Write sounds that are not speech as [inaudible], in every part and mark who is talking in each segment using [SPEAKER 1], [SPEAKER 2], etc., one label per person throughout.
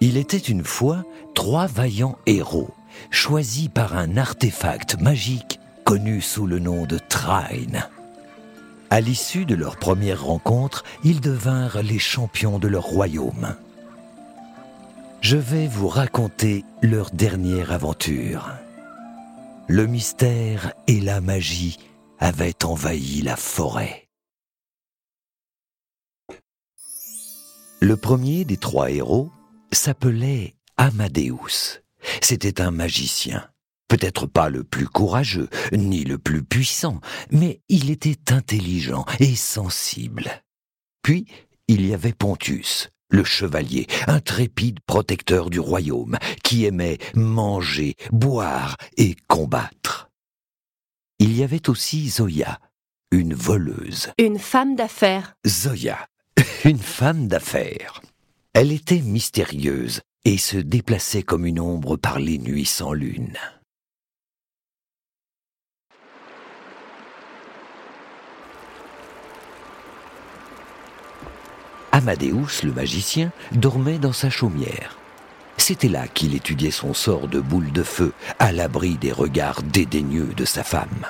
[SPEAKER 1] Il était une fois trois vaillants héros, choisis par un artefact magique connu sous le nom de Trine. À l'issue de leur première rencontre, ils devinrent les champions de leur royaume. Je vais vous raconter leur dernière aventure. Le mystère et la magie avaient envahi la forêt. Le premier des trois héros s'appelait Amadeus. C'était un magicien. Peut-être pas le plus courageux, ni le plus puissant, mais il était intelligent et sensible. Puis, il y avait Pontus, le chevalier, intrépide protecteur du royaume, qui aimait manger, boire et combattre. Il y avait aussi Zoya, une voleuse.
[SPEAKER 2] Une femme d'affaires.
[SPEAKER 1] Zoya, [laughs] une femme d'affaires. Elle était mystérieuse et se déplaçait comme une ombre par les nuits sans lune. Amadeus, le magicien, dormait dans sa chaumière. C'était là qu'il étudiait son sort de boule de feu, à l'abri des regards dédaigneux de sa femme.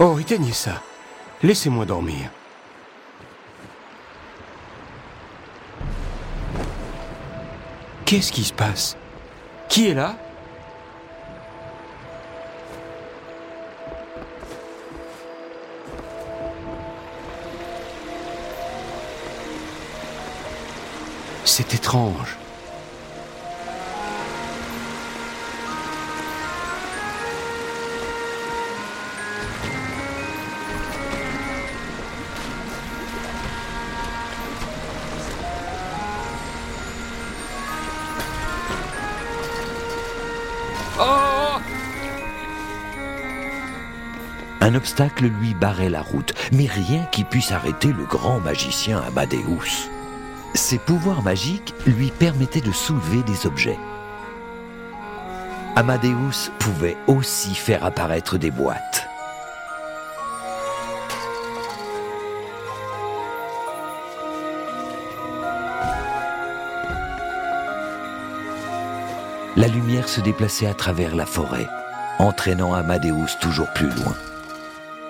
[SPEAKER 3] Oh, éteignez ça. Laissez-moi dormir. Qu'est-ce qui se passe? Qui est là? C'est étrange.
[SPEAKER 1] Un obstacle lui barrait la route, mais rien qui puisse arrêter le grand magicien Amadeus. Ses pouvoirs magiques lui permettaient de soulever des objets. Amadeus pouvait aussi faire apparaître des boîtes. La lumière se déplaçait à travers la forêt, entraînant Amadeus toujours plus loin.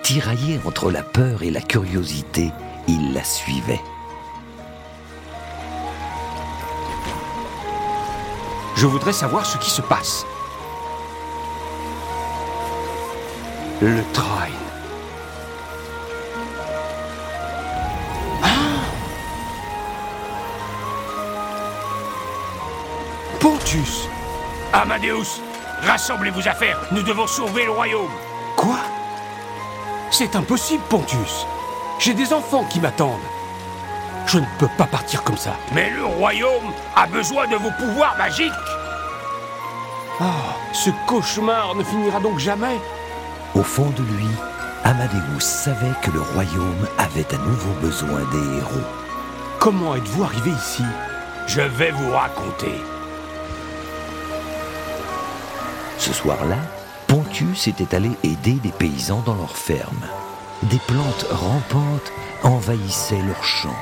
[SPEAKER 1] Tiraillé entre la peur et la curiosité, il la suivait.
[SPEAKER 3] Je voudrais savoir ce qui se passe. Le train. Ah Pontus
[SPEAKER 4] Amadeus, rassemblez-vous à faire. Nous devons sauver le royaume.
[SPEAKER 3] Quoi? C'est impossible, Pontus. J'ai des enfants qui m'attendent. Je ne peux pas partir comme ça.
[SPEAKER 4] Mais le royaume a besoin de vos pouvoirs magiques.
[SPEAKER 3] Ah, ce cauchemar ne finira donc jamais.
[SPEAKER 1] Au fond de lui, Amadeus savait que le royaume avait à nouveau besoin des héros.
[SPEAKER 3] Comment êtes-vous arrivé ici?
[SPEAKER 4] Je vais vous raconter.
[SPEAKER 1] Ce soir-là, Pontius était allé aider des paysans dans leur ferme. Des plantes rampantes envahissaient leurs champs.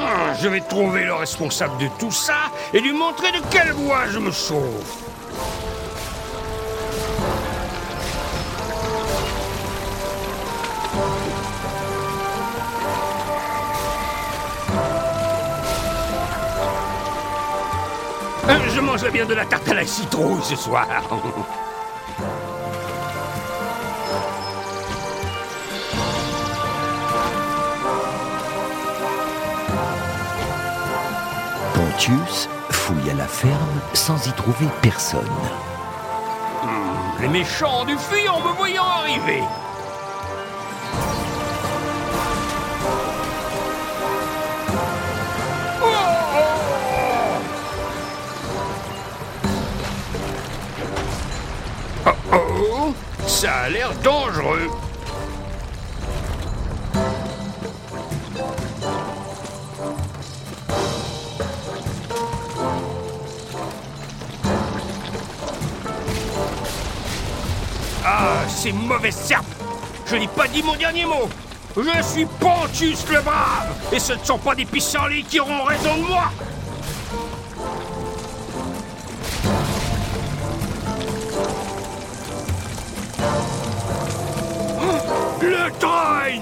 [SPEAKER 4] Ah, Je vais trouver le responsable de tout ça et lui montrer de quelle voie je me sauve. Euh, Je mangerai bien de la tarte à la citrouille ce soir. [laughs]
[SPEAKER 1] Pontius fouilla la ferme sans y trouver personne.
[SPEAKER 4] Les méchants ont dû en me voyant arriver. Oh oh, ça a l'air dangereux. Ah, ces mauvaises serpes Je n'ai pas dit mon dernier mot Je suis Pontus le Brave Et ce ne sont pas des pissenlits qui auront raison de moi Le train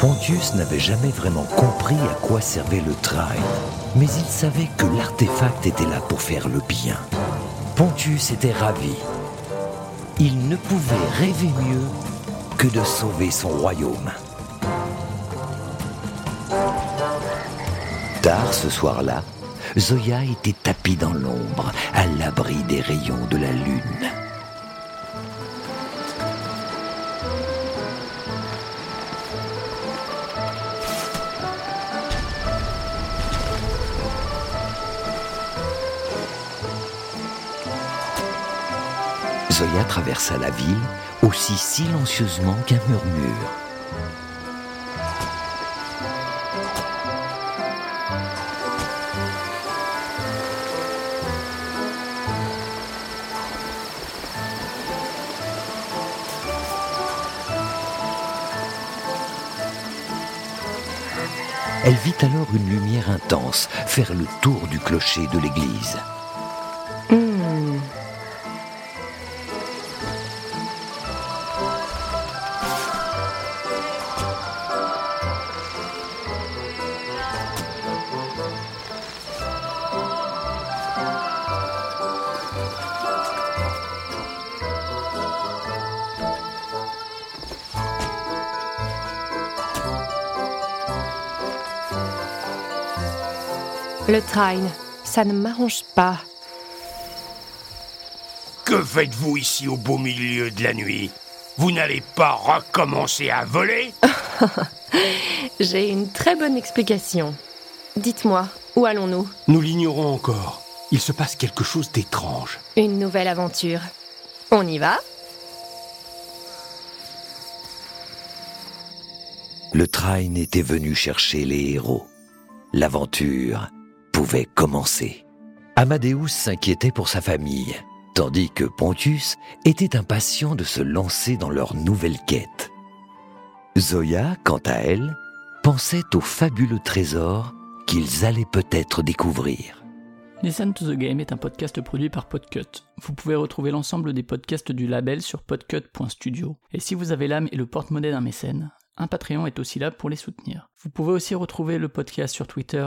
[SPEAKER 1] Pontius n'avait jamais vraiment compris à quoi servait le train, mais il savait que l'artefact était là pour faire le bien. Pontius était ravi. Il ne pouvait rêver mieux que de sauver son royaume. Tard ce soir-là, Zoya était tapie dans l'ombre, à l'abri des rayons de la lune. Traversa la ville aussi silencieusement qu'un murmure. Elle vit alors une lumière intense faire le tour du clocher de l'église.
[SPEAKER 2] Le train, ça ne m'arrange pas.
[SPEAKER 4] Que faites-vous ici au beau milieu de la nuit? Vous n'allez pas recommencer à voler? [laughs]
[SPEAKER 2] J'ai une très bonne explication. Dites-moi, où allons-nous?
[SPEAKER 3] Nous l'ignorons encore. Il se passe quelque chose d'étrange.
[SPEAKER 2] Une nouvelle aventure. On y va?
[SPEAKER 1] Le train était venu chercher les héros. L'aventure pouvait commencer. Amadeus s'inquiétait pour sa famille, tandis que Pontius était impatient de se lancer dans leur nouvelle quête. Zoya, quant à elle, pensait au fabuleux trésor qu'ils allaient peut-être découvrir.
[SPEAKER 5] Listen to the Game est un podcast produit par Podcut. Vous pouvez retrouver l'ensemble des podcasts du label sur podcut.studio. Et si vous avez l'âme et le porte-monnaie d'un mécène, un Patreon est aussi là pour les soutenir. Vous pouvez aussi retrouver le podcast sur Twitter,